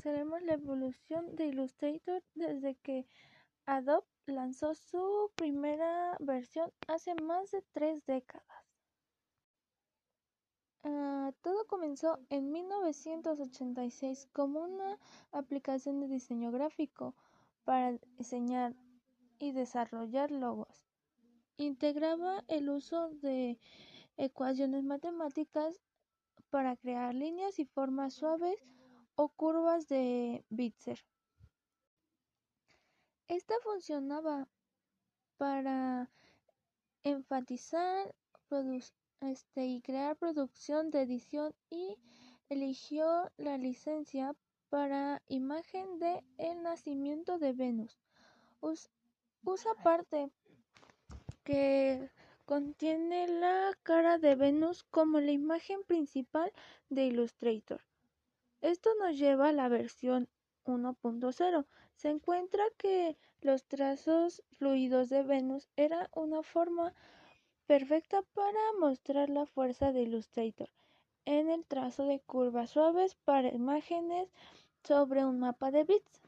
conoceremos la evolución de Illustrator desde que Adobe lanzó su primera versión hace más de tres décadas. Ah, todo comenzó en 1986 como una aplicación de diseño gráfico para diseñar y desarrollar logos. Integraba el uso de ecuaciones matemáticas para crear líneas y formas suaves o curvas de Bitzer. Esta funcionaba para enfatizar este, y crear producción de edición y eligió la licencia para imagen de El nacimiento de Venus. usa parte que contiene la cara de Venus como la imagen principal de Illustrator. Esto nos lleva a la versión 1.0. Se encuentra que los trazos fluidos de Venus eran una forma perfecta para mostrar la fuerza de Illustrator en el trazo de curvas suaves para imágenes sobre un mapa de bits.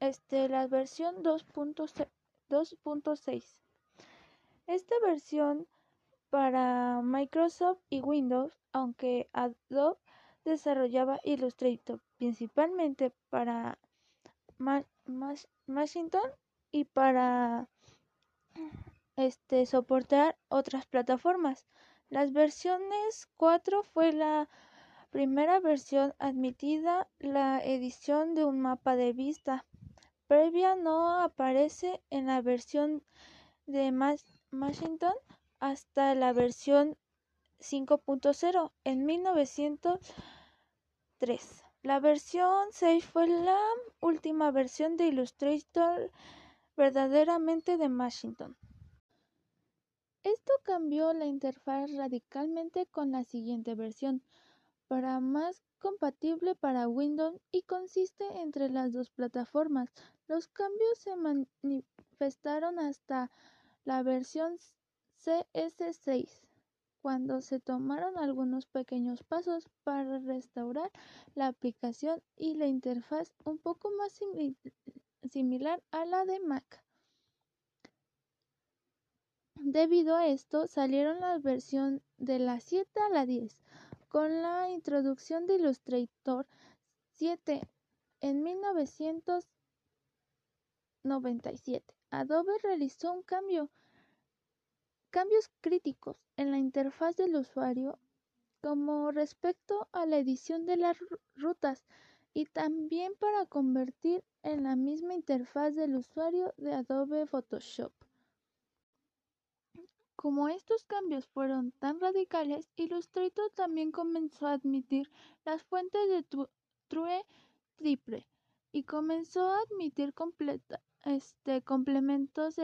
Este, la versión 2.6. Esta versión para Microsoft y Windows, aunque Adobe desarrollaba Illustrator principalmente para Macintosh y para este soportar otras plataformas. Las versiones 4 fue la primera versión admitida la edición de un mapa de vista previa no aparece en la versión de Macintosh hasta la versión 5.0 en 1903. La versión 6 fue la última versión de Illustrator verdaderamente de Macintosh. Esto cambió la interfaz radicalmente con la siguiente versión, para más compatible para Windows y consiste entre las dos plataformas. Los cambios se manifestaron hasta la versión CS6, cuando se tomaron algunos pequeños pasos para restaurar la aplicación y la interfaz un poco más similar a la de Mac. Debido a esto, salieron las versiones de la 7 a la 10, con la introducción de Illustrator 7 en 1997. Adobe realizó un cambio cambios críticos en la interfaz del usuario como respecto a la edición de las rutas y también para convertir en la misma interfaz del usuario de Adobe Photoshop. Como estos cambios fueron tan radicales, Illustrator también comenzó a admitir las fuentes de True Triple y comenzó a admitir este, complementos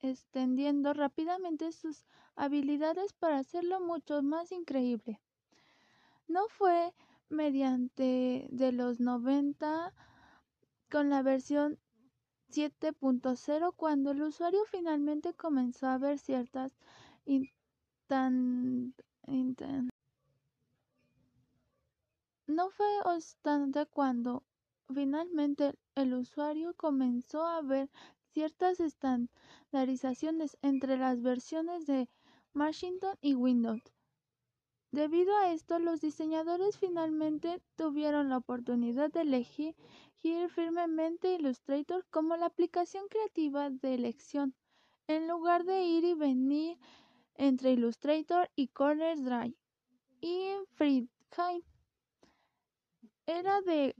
extendiendo rápidamente sus habilidades para hacerlo mucho más increíble. No fue mediante de los 90 con la versión 7.0 cuando el usuario finalmente comenzó a ver ciertas no fue obstante cuando finalmente el usuario comenzó a ver ciertas estandarizaciones entre las versiones de Macintosh y Windows. Debido a esto, los diseñadores finalmente tuvieron la oportunidad de elegir firmemente Illustrator como la aplicación creativa de elección, en lugar de ir y venir entre Illustrator y CorelDRAW y FreeHand. Era de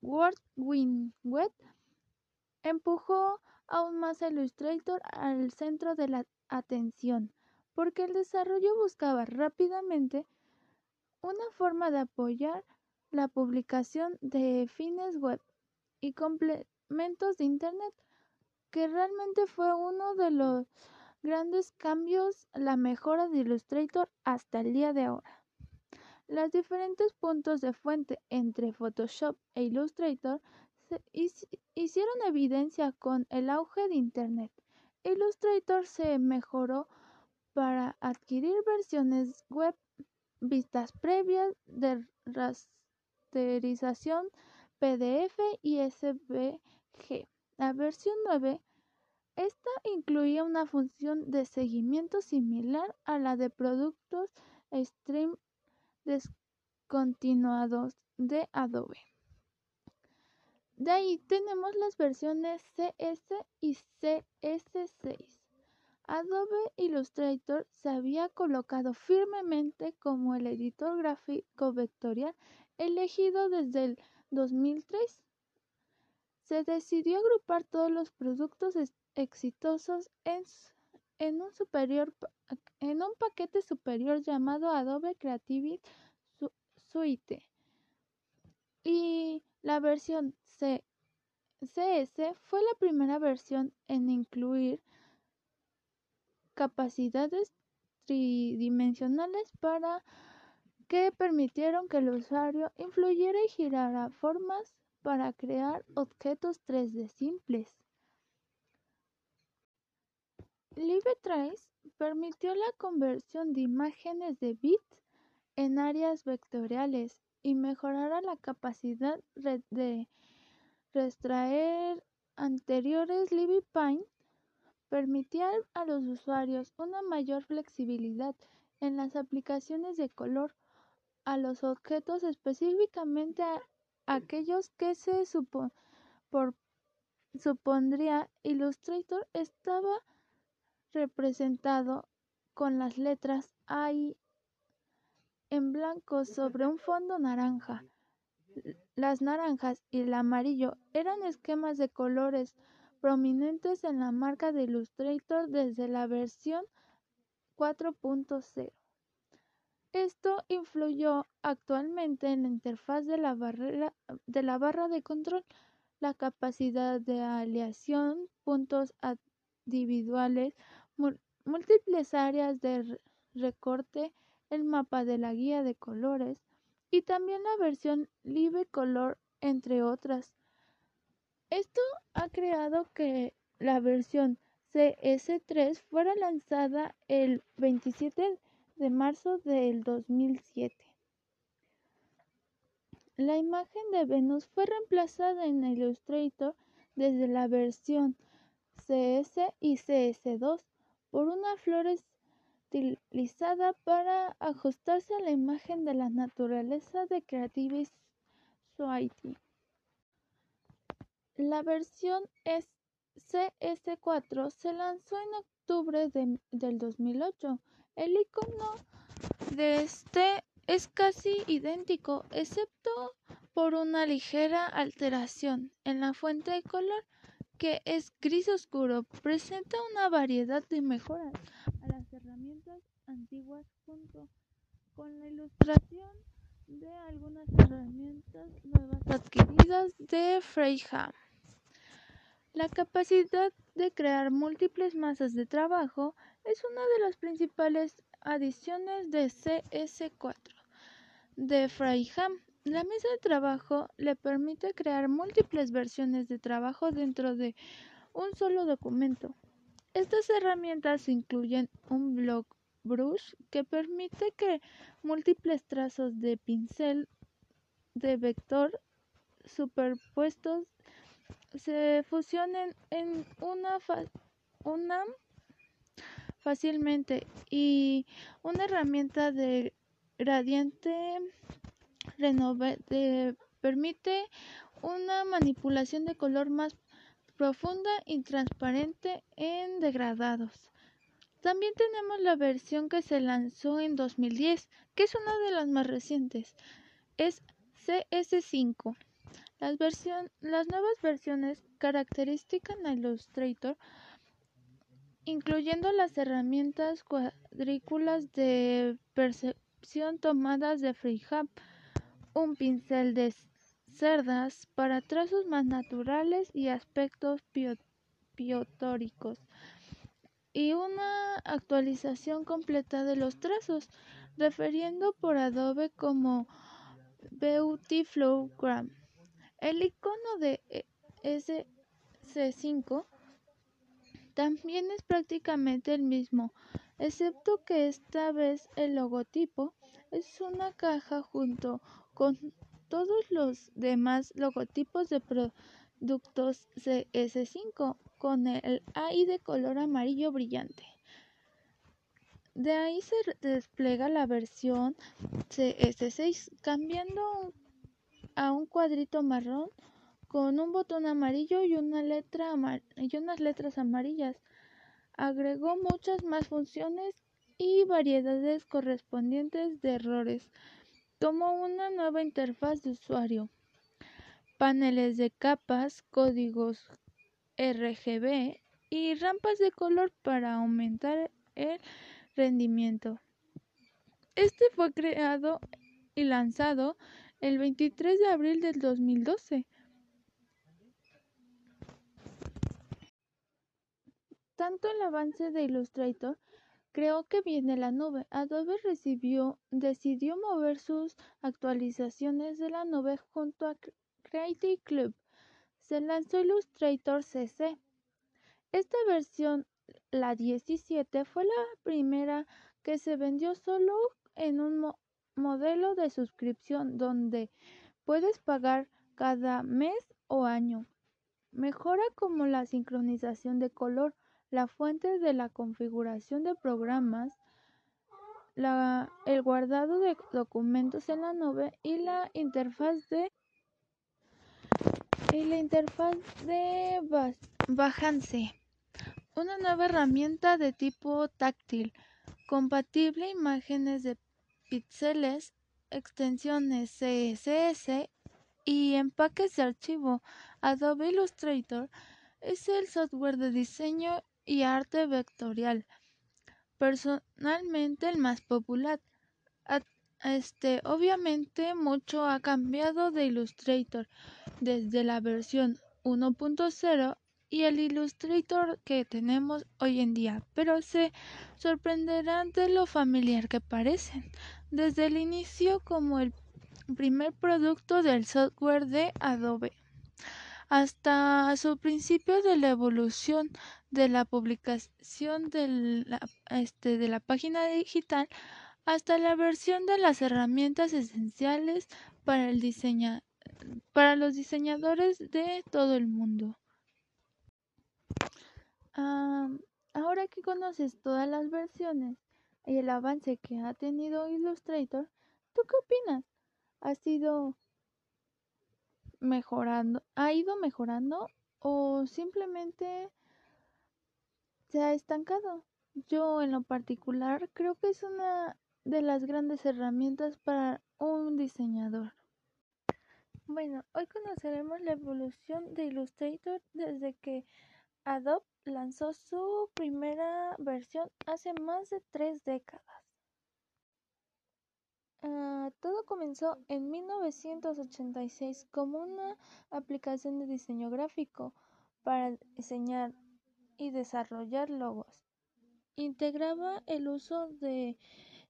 WordWinWet empujó aún más Illustrator al centro de la atención, porque el desarrollo buscaba rápidamente una forma de apoyar la publicación de fines web y complementos de Internet, que realmente fue uno de los grandes cambios, la mejora de Illustrator hasta el día de ahora. Los diferentes puntos de fuente entre Photoshop e Illustrator hicieron evidencia con el auge de Internet. Illustrator se mejoró para adquirir versiones web, vistas previas de caracterización PDF y SVG. La versión 9 esta incluía una función de seguimiento similar a la de productos stream descontinuados de Adobe. De ahí tenemos las versiones CS y CS6. Adobe Illustrator se había colocado firmemente como el editor gráfico vectorial elegido desde el 2003. Se decidió agrupar todos los productos exitosos en, un, en un paquete superior llamado Adobe Creative Suite. Y la versión CS fue la primera versión en incluir capacidades tridimensionales para que permitieron que el usuario influyera y girara formas para crear objetos 3D simples. LibreTrace permitió la conversión de imágenes de bits en áreas vectoriales y mejorará la capacidad de extraer anteriores LibrePaint permitía a los usuarios una mayor flexibilidad en las aplicaciones de color a los objetos, específicamente a aquellos que se supondría Illustrator estaba representado con las letras A en blanco sobre un fondo naranja. Las naranjas y el amarillo eran esquemas de colores prominentes en la marca de Illustrator desde la versión 4.0. Esto influyó actualmente en la interfaz de la, barra de control, la capacidad de aleación, puntos individuales, múltiples áreas de recorte, el mapa de la guía de colores y también la versión Live Color, entre otras. Esto ha creado que la versión CS3 fuera lanzada el 27 de marzo del 2007. La imagen de Venus fue reemplazada en Illustrator desde la versión CS y CS2 por una flor estilizada para ajustarse a la imagen de la naturaleza de Creative Suite. La versión CS4 se lanzó en octubre del 2008. El icono de este es casi idéntico, excepto por una ligera alteración en la fuente de color que es gris oscuro, presenta una variedad de mejoras herramientas antiguas junto con la ilustración de algunas herramientas nuevas adquiridas de Freeham. La capacidad de crear múltiples masas de trabajo es una de las principales adiciones de CS4 de Freeham la mesa de trabajo le permite crear múltiples versiones de trabajo dentro de un solo documento. Estas herramientas incluyen un block brush que permite que múltiples trazos de pincel de vector superpuestos se fusionen en una, fácilmente y una herramienta de gradiente permite una manipulación de color más profunda y transparente en degradados. También tenemos la versión que se lanzó en 2010, que es una de las más recientes. Es CS5. Las, las nuevas versiones características en Illustrator, incluyendo las herramientas cuadrículas de percepción tomadas de FreeHub, un pincel de cerdas para trazos más naturales y aspectos piotóricos y una actualización completa de los trazos, refiriendo por Adobe como Beauty Flowgram. El icono de SC5 también es prácticamente el mismo, excepto que esta vez el logotipo es una caja junto con todos los demás logotipos de productos CS5 con el AI de color amarillo brillante. De ahí se despliega la versión CS6 cambiando a un cuadrito marrón con un botón amarillo y, y unas letras amarillas. Agregó muchas más funciones y variedades correspondientes de errores, como una nueva interfaz de usuario, paneles de capas, códigos RGB y rampas de color para aumentar el rendimiento. Este fue creado y lanzado el 23 de abril del 2012. Tanto el avance de Illustrator creó que viene la nube. Adobe decidió mover sus actualizaciones de la nube junto a Creative Club. Se lanzó Illustrator CC. Esta versión, la 17, fue la primera que se vendió solo en un modelo de suscripción donde puedes pagar cada mes o año. Mejora como la sincronización de color, la fuente de la configuración de programas, el guardado de documentos en la nube y la interfaz de y la interfaz de Behance, una nueva herramienta de tipo táctil, compatible imágenes de píxeles, extensiones CSS y empaques de archivo. Adobe Illustrator es el software de diseño y arte vectorial, personalmente el más popular. Este, obviamente mucho ha cambiado de Illustrator desde la versión 1.0 y el Illustrator que tenemos hoy en día, pero se sorprenderán de lo familiar que parecen. Desde el inicio como el primer producto del software de Adobe hasta su principio de la evolución de la publicación de la, este, de la página digital hasta la versión de las herramientas esenciales para el diseño para los diseñadores de todo el mundo. ahora que conoces todas las versiones y el avance que ha tenido Illustrator, ¿tú qué opinas? ¿Ha sido mejorando, ha ido mejorando o simplemente se ha estancado? Yo en lo particular creo que es una de las grandes herramientas para un diseñador. Bueno, hoy conoceremos la evolución de Illustrator desde que Adobe lanzó su primera versión hace más de tres décadas. Ah, todo comenzó en 1986 como una aplicación de diseño gráfico para diseñar y desarrollar logos. Integraba el uso de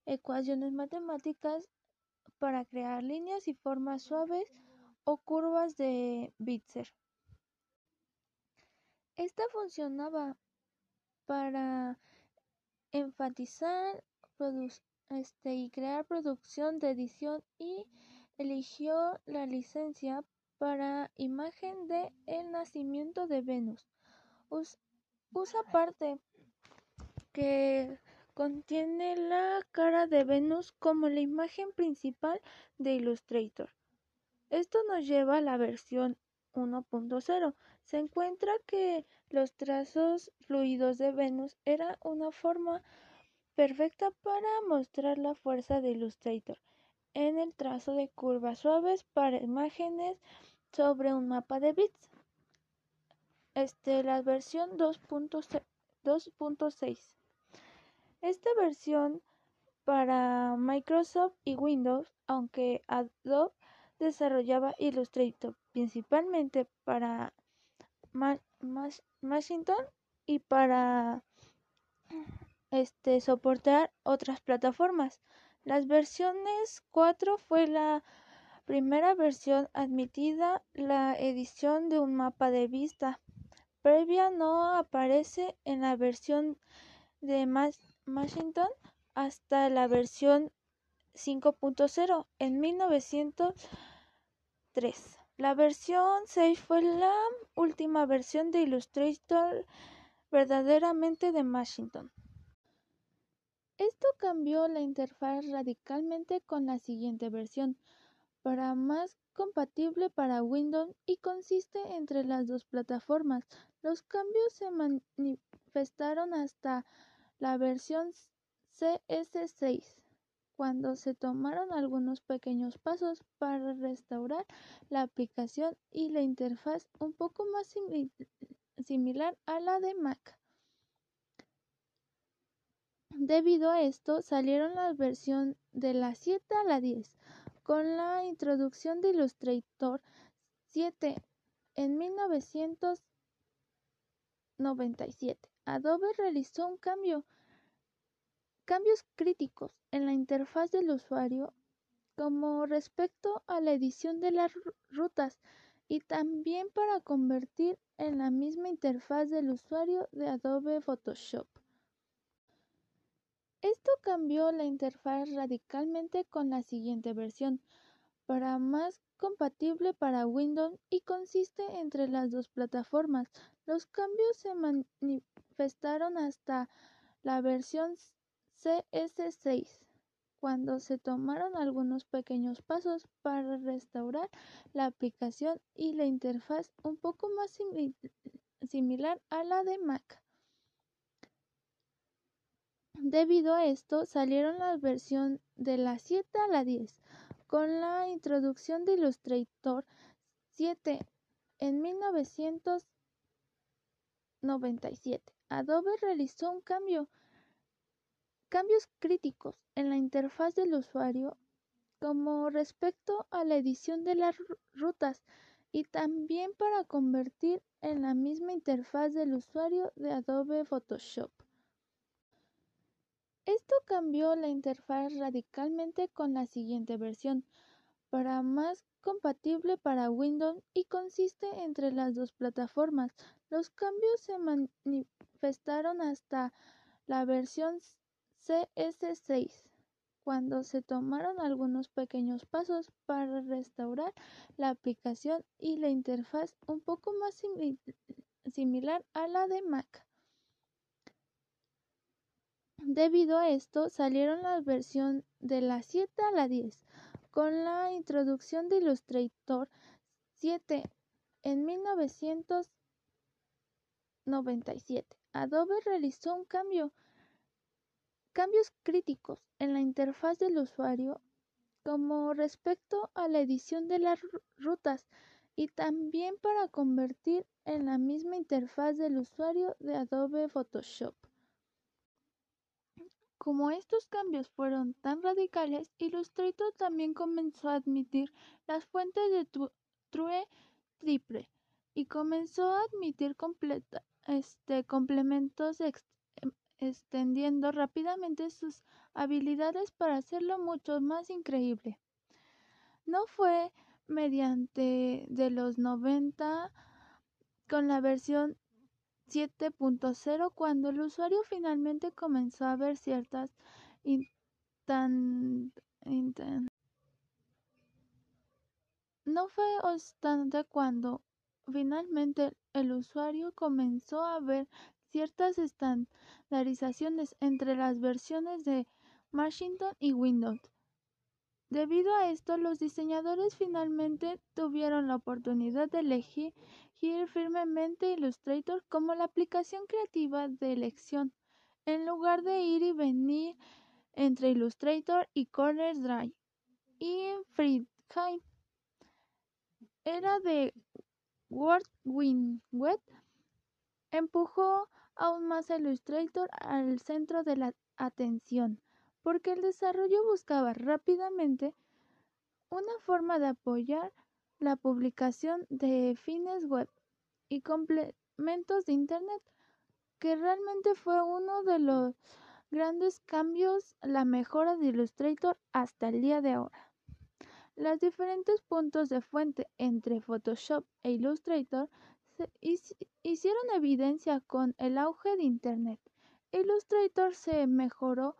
ecuaciones matemáticas para crear líneas y formas suaves o curvas de Bitzer. Esta funcionaba para enfatizar este, y crear producción de edición y eligió la licencia para imagen de El nacimiento de Venus. Usa parte que contiene la cara de Venus como la imagen principal de Illustrator. Esto nos lleva a la versión 1.0. Se encuentra que los trazos fluidos de Venus era una forma perfecta para mostrar la fuerza de Illustrator en el trazo de curvas suaves para imágenes sobre un mapa de bits. Este, la versión 2.6. Esta versión para Microsoft y Windows, aunque Adobe desarrollaba Illustrator principalmente para Macintosh y para este soportar otras plataformas. Las versiones 4 fue la primera versión admitida la edición de un mapa de vista previa no aparece en la versión de Macintosh hasta la versión 5.0 en 1900 3. La versión 6 fue la última versión de Illustrator verdaderamente de Washington. Esto cambió la interfaz radicalmente con la siguiente versión, para más compatible para Windows y consiste entre las dos plataformas. Los cambios se manifestaron hasta la versión CS6 cuando se tomaron algunos pequeños pasos para restaurar la aplicación y la interfaz un poco más similar a la de Mac. Debido a esto, salieron las versiones de la 7 a la 10. Con la introducción de Illustrator 7 en 1997, Adobe realizó un cambio cambios críticos en la interfaz del usuario como respecto a la edición de las rutas y también para convertir en la misma interfaz del usuario de Adobe Photoshop. Esto cambió la interfaz radicalmente con la siguiente versión, para más compatible para Windows y consiste entre las dos plataformas. Los cambios se manifestaron hasta la versión CS6 cuando se tomaron algunos pequeños pasos para restaurar la aplicación y la interfaz un poco más similar a la de Mac. Debido a esto, salieron las versiones de la 7 a la 10. Con la introducción de Illustrator 7 en 1997, Adobe realizó un cambio cambios críticos en la interfaz del usuario como respecto a la edición de las rutas y también para convertir en la misma interfaz del usuario de Adobe Photoshop. Esto cambió la interfaz radicalmente con la siguiente versión, para más compatible para Windows y consiste entre las dos plataformas. Los cambios se manifestaron hasta la versión CS6 cuando se tomaron algunos pequeños pasos para restaurar la aplicación y la interfaz un poco más similar a la de Mac. Debido a esto, salieron las versiones de la 7 a la 10. Con la introducción de Illustrator 7 en 1997, Adobe realizó un cambio cambios críticos en la interfaz del usuario como respecto a la edición de las rutas y también para convertir en la misma interfaz del usuario de Adobe Photoshop. Como estos cambios fueron tan radicales, Illustrator también comenzó a admitir las fuentes de True Triple y comenzó a admitir este, complementos extendiendo rápidamente sus habilidades para hacerlo mucho más increíble. No fue mediante de los 90 con la versión 7.0 cuando el usuario finalmente comenzó a ver ciertas no fue obstante cuando finalmente el usuario comenzó a ver ciertas estandarizaciones entre las versiones de Washington y Windows. Debido a esto, los diseñadores finalmente tuvieron la oportunidad de elegir firmemente Illustrator como la aplicación creativa de elección, en lugar de ir y venir entre Illustrator y CorelDRAW y FreeHand. Era de WordWinWet empujó aún más a Illustrator al centro de la atención, porque el desarrollo buscaba rápidamente una forma de apoyar la publicación de fines web y complementos de Internet, que realmente fue uno de los grandes cambios, la mejora de Illustrator hasta el día de ahora. Los diferentes puntos de fuente entre Photoshop e Illustrator hicieron evidencia con el auge de Internet. Illustrator se mejoró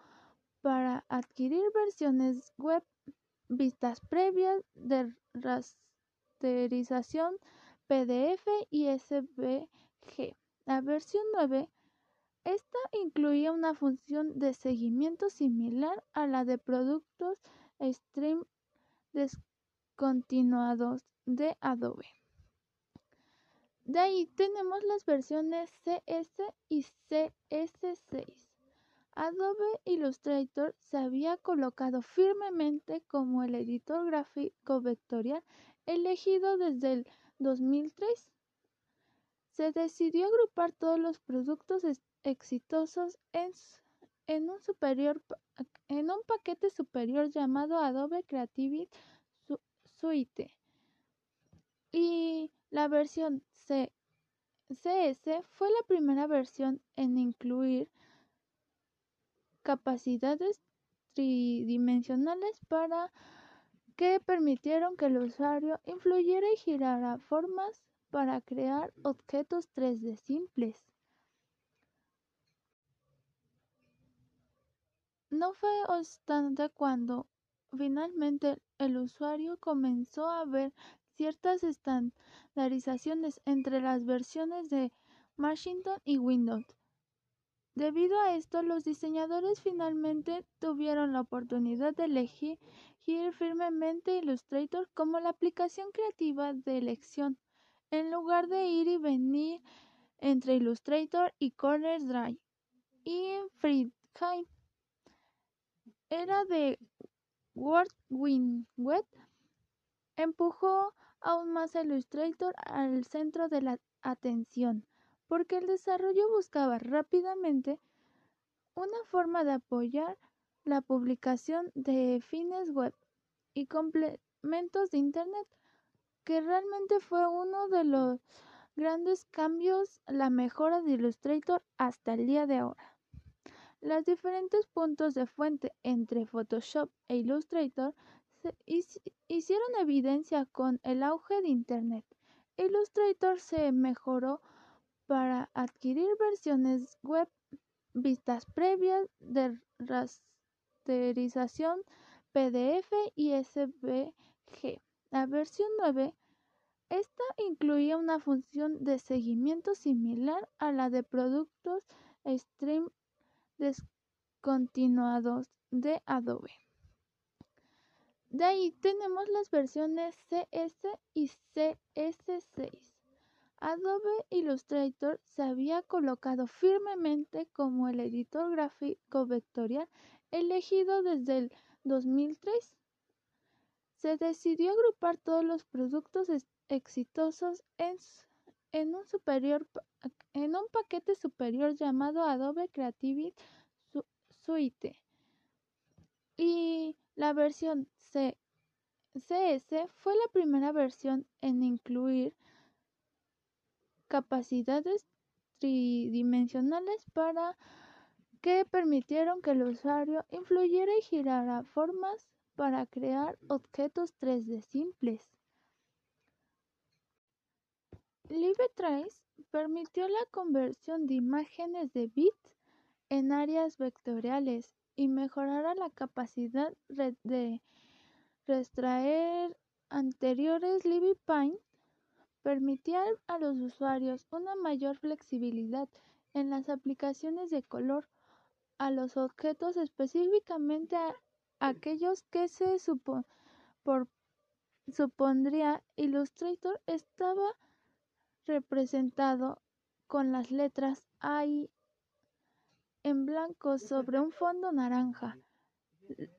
para adquirir versiones web, vistas previas de rasterización PDF y SVG. La versión 9 esta incluía una función de seguimiento similar a la de productos Stream descontinuados de Adobe. De ahí tenemos las versiones CS y CS6. Adobe Illustrator se había colocado firmemente como el editor gráfico vectorial elegido desde el 2003. Se decidió agrupar todos los productos exitosos en, un superior, en un paquete superior llamado Adobe Creative Suite. Y la versión CS fue la primera versión en incluir capacidades tridimensionales para que permitieron que el usuario influyera y girara formas para crear objetos 3D simples. No fue obstante cuando finalmente el usuario comenzó a ver ciertas estandarizaciones entre las versiones de Macintosh y Windows. Debido a esto, los diseñadores finalmente tuvieron la oportunidad de elegir firmemente Illustrator como la aplicación creativa de elección, en lugar de ir y venir entre Illustrator y CorelDRAW y FreeHand. Era de WorldWinWeb empujó aún más a Illustrator al centro de la atención, porque el desarrollo buscaba rápidamente una forma de apoyar la publicación de fines web y complementos de Internet, que realmente fue uno de los grandes cambios, la mejora de Illustrator hasta el día de ahora. Los diferentes puntos de fuente entre Photoshop e Illustrator hicieron evidencia con el auge de Internet. Illustrator se mejoró para adquirir versiones web, vistas previas de rasterización PDF y SVG. La versión 9 esta incluía una función de seguimiento similar a la de productos Stream descontinuados de Adobe. De ahí tenemos las versiones CS y CS6. Adobe Illustrator se había colocado firmemente como el editor gráfico vectorial elegido desde el 2003. Se decidió agrupar todos los productos exitosos en, un superior, en un paquete superior llamado Adobe Creative Suite. Y la versión CS fue la primera versión en incluir capacidades tridimensionales para que permitieron que el usuario influyera y girara formas para crear objetos 3D simples. LibreTrace permitió la conversión de imágenes de bits en áreas vectoriales y mejorara la capacidad de extraer anteriores LibrePaint permitía a los usuarios una mayor flexibilidad en las aplicaciones de color a los objetos, específicamente a aquellos que se supondría Illustrator estaba representado con las letras A en blanco sobre un fondo naranja.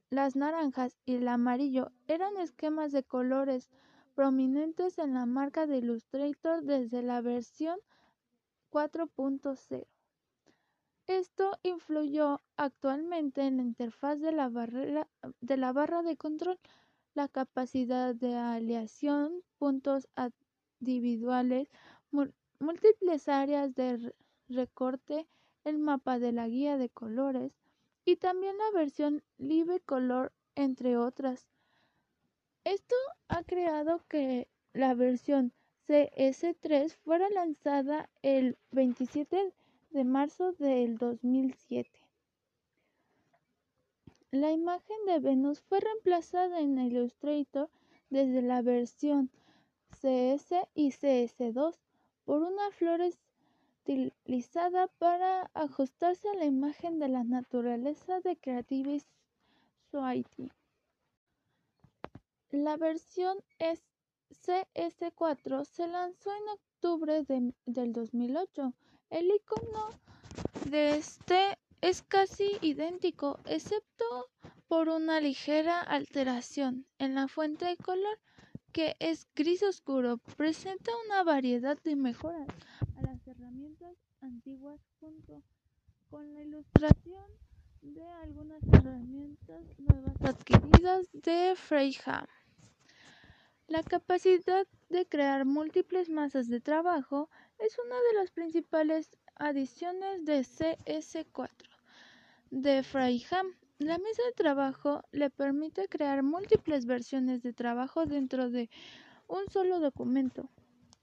Las naranjas y el amarillo eran esquemas de colores prominentes en la marca de Illustrator desde la versión 4.0. Esto influyó actualmente en la interfaz de la, barra de control, la capacidad de aleación, puntos individuales, múltiples áreas de recorte, el mapa de la guía de colores y también la versión Live Color, entre otras. Esto ha creado que la versión CS3 fuera lanzada el 27 de marzo del 2007. La imagen de Venus fue reemplazada en Illustrator desde la versión CS y CS2 por una flor estilizada para ajustarse a la imagen de la naturaleza de Creative Suite. La versión CS4 se lanzó en octubre del 2008. El icono de este es casi idéntico, excepto por una ligera alteración en la fuente de color que es gris oscuro. Presenta una variedad de mejoras a las herramientas antiguas junto con la ilustración de algunas herramientas nuevas adquiridas de Freeham. La capacidad de crear múltiples masas de trabajo es una de las principales adiciones de CS4 de Freeham. La mesa de trabajo le permite crear múltiples versiones de trabajo dentro de un solo documento.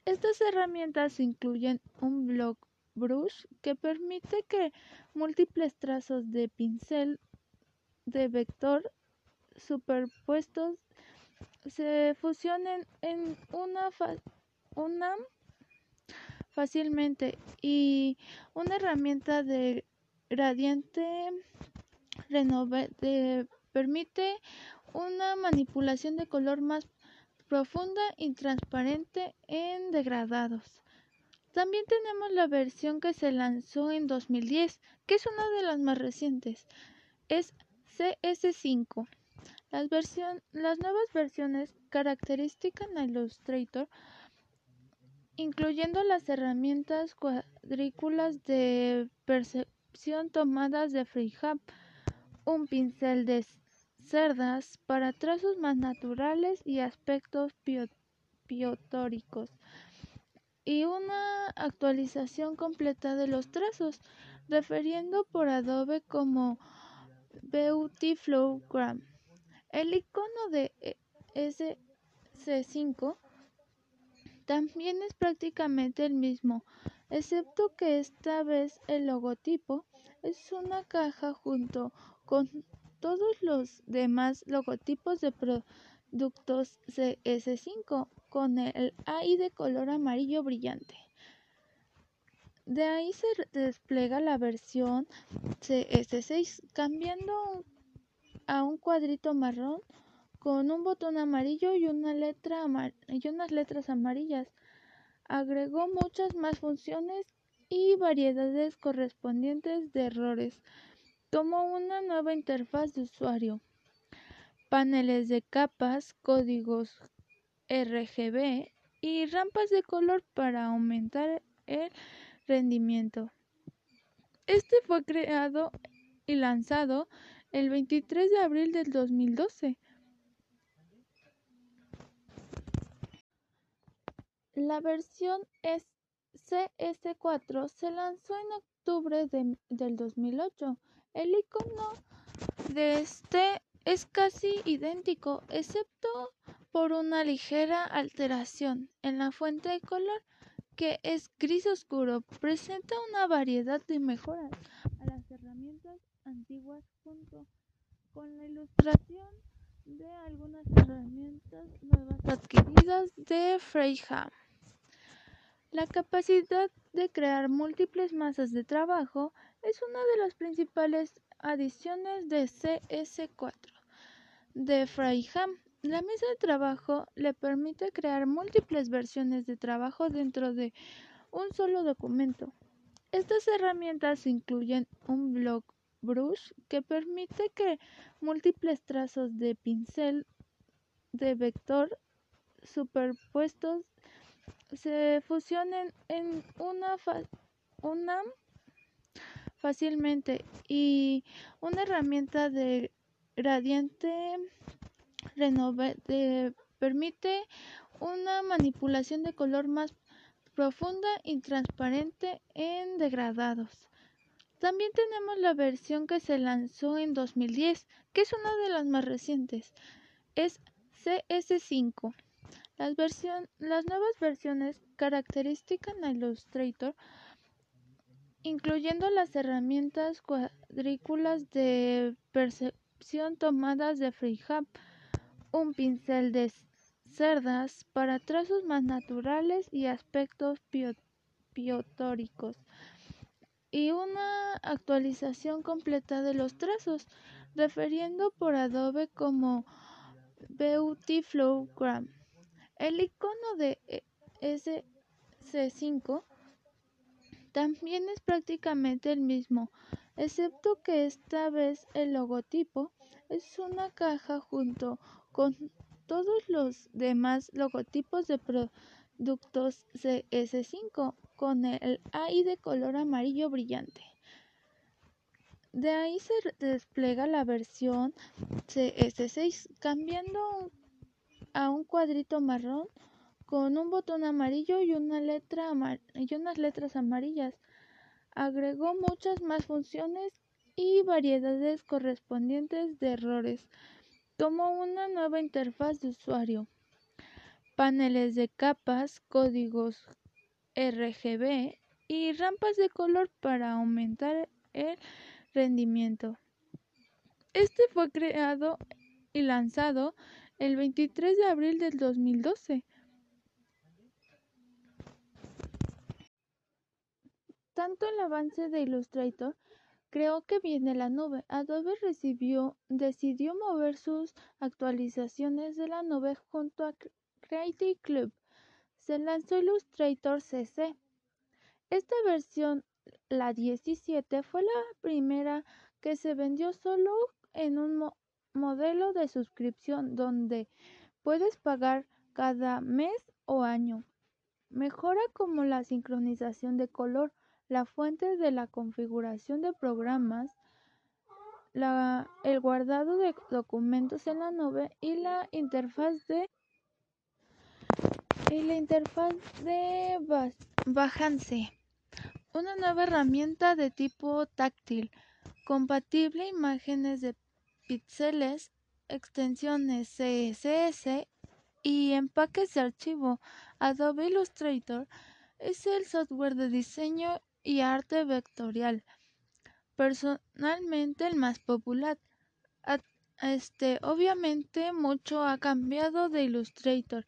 Estas herramientas incluyen un block brush que permite que múltiples trazos de pincel de vector superpuestos se fusionen en una, una fácilmente y una herramienta de gradiente renove permite una manipulación de color más profunda y transparente en degradados. También tenemos la versión que se lanzó en 2010, que es una de las más recientes. Es CS5. Las, nuevas versiones características en Illustrator, incluyendo las herramientas cuadrículas de percepción tomadas de FreeHub, un pincel de cerdas para trazos más naturales y aspectos piotóricos y una actualización completa de los trazos, refiriendo por Adobe como Beauty Flowgram. El icono de SC5 también es prácticamente el mismo, excepto que esta vez el logotipo es una caja junto con todos los demás logotipos de productos CS5 con el AI de color amarillo brillante. De ahí se despliega la versión CS6 cambiando a un cuadrito marrón con un botón amarillo y, una letra y unas letras amarillas. Agregó muchas más funciones y variedades correspondientes de errores, como una nueva interfaz de usuario, paneles de capas, códigos RGB y rampas de color para aumentar el rendimiento. Este fue creado y lanzado el 23 de abril del 2012. La versión CS4 se lanzó en octubre del 2008. El icono de este es casi idéntico, excepto por una ligera alteración en la fuente de color que es gris oscuro. Presenta una variedad de mejoras a las herramientas antiguas junto con la ilustración de algunas herramientas nuevas adquiridas de Freeham. La capacidad de crear múltiples masas de trabajo es una de las principales adiciones de CS4 de Freeham. La mesa de trabajo le permite crear múltiples versiones de trabajo dentro de un solo documento. Estas herramientas incluyen un block brush que permite que múltiples trazos de pincel de vector superpuestos se fusionen en una, una fácilmente y una herramienta de gradiente permite una manipulación de color más profunda y transparente en degradados. También tenemos la versión que se lanzó en 2010, que es una de las más recientes. Es CS5. Las, las nuevas versiones características en Illustrator, incluyendo las herramientas cuadrículas de percepción tomadas de FreeHub, un pincel de cerdas para trazos más naturales y aspectos piotóricos y una actualización completa de los trazos, refiriendo por Adobe como Beauty Flow Gram. El icono de SC5 también es prácticamente el mismo, excepto que esta vez el logotipo es una caja junto con todos los demás logotipos de productos CS5 con el AI de color amarillo brillante. De ahí se despliega la versión CS6 cambiando a un cuadrito marrón con un botón amarillo y, y unas letras amarillas. Agregó muchas más funciones y variedades correspondientes de errores, como una nueva interfaz de usuario, paneles de capas, códigos RGB y rampas de color para aumentar el rendimiento. Este fue creado y lanzado el 23 de abril del 2012. Tanto el avance de Illustrator creó que viene la nube. Adobe decidió mover sus actualizaciones de la nube junto a Creative Club se lanzó Illustrator CC. Esta versión, la 17, fue la primera que se vendió solo en un modelo de suscripción donde puedes pagar cada mes o año. Mejora como la sincronización de color, la fuente de la configuración de programas, el guardado de documentos en la nube y la interfaz de y la interfaz de Behance, una nueva herramienta de tipo táctil, compatible imágenes de píxeles, extensiones CSS y empaques de archivo. Adobe Illustrator es el software de diseño y arte vectorial, personalmente el más popular. Este, obviamente mucho ha cambiado de Illustrator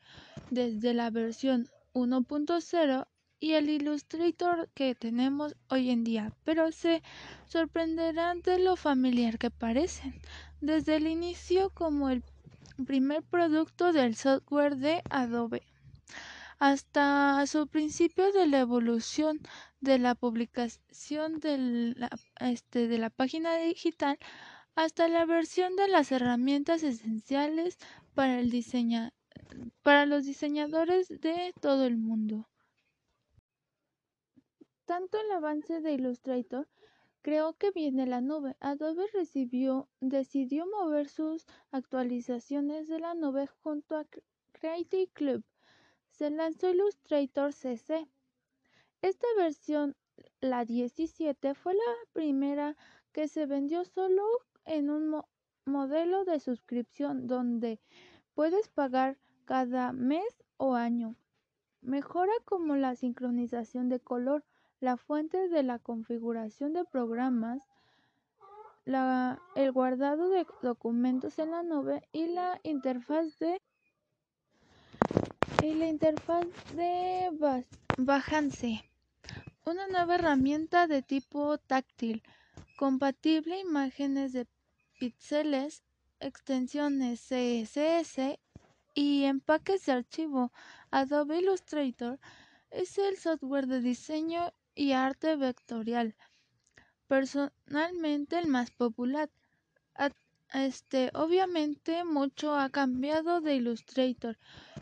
desde la versión 1.0 y el Illustrator que tenemos hoy en día, pero se sorprenderán de lo familiar que parecen. Desde el inicio como el primer producto del software de Adobe hasta su principio de la evolución de la publicación de la, este, de la página digital hasta la versión de las herramientas esenciales para el diseño para los diseñadores de todo el mundo. Tanto el avance de Illustrator creó que viene la nube. Adobe decidió mover sus actualizaciones de la nube junto a Creative Club. Se lanzó Illustrator CC. Esta versión, la 17, fue la primera que se vendió solo en un modelo de suscripción donde puedes pagar cada mes o año. Mejora como la sincronización de color, la fuente de la configuración de programas, el guardado de documentos en la nube y la interfaz de y la interfaz de Behance, una nueva herramienta de tipo táctil, compatible imágenes de píxeles, extensiones CSS y empaques de archivo. Adobe Illustrator es el software de diseño y arte vectorial, personalmente el más popular. Este, obviamente mucho ha cambiado de Illustrator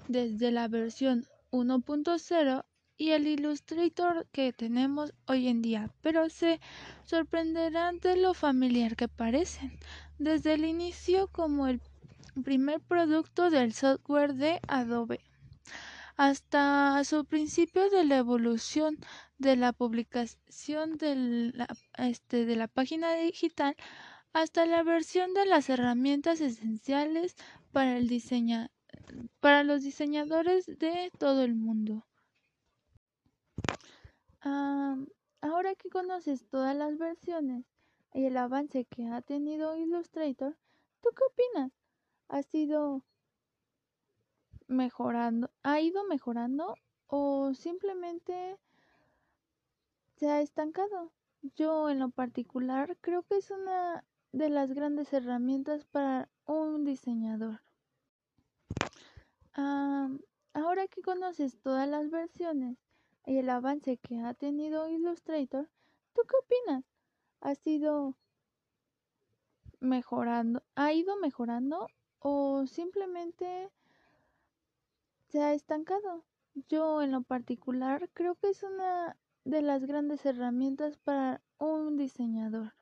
desde la versión 1.0 y el Illustrator que tenemos hoy en día, pero se sorprenderán de lo familiar que parecen. Desde el inicio como el primer producto del software de Adobe hasta su principio de la evolución de la publicación de la, este, de la página digital hasta la versión de las herramientas esenciales para, el para los diseñadores de todo el mundo. ahora que conoces todas las versiones y el avance que ha tenido Illustrator, ¿tú qué opinas? Ha sido mejorando, ha ido mejorando o simplemente se ha estancado. Yo en lo particular creo que es una de las grandes herramientas para un diseñador. ahora que conoces todas las versiones y el avance que ha tenido Illustrator, ¿tú qué opinas? ¿Ha sido mejorando, ha ido mejorando o simplemente se ha estancado? Yo en lo particular creo que es una de las grandes herramientas para un diseñador.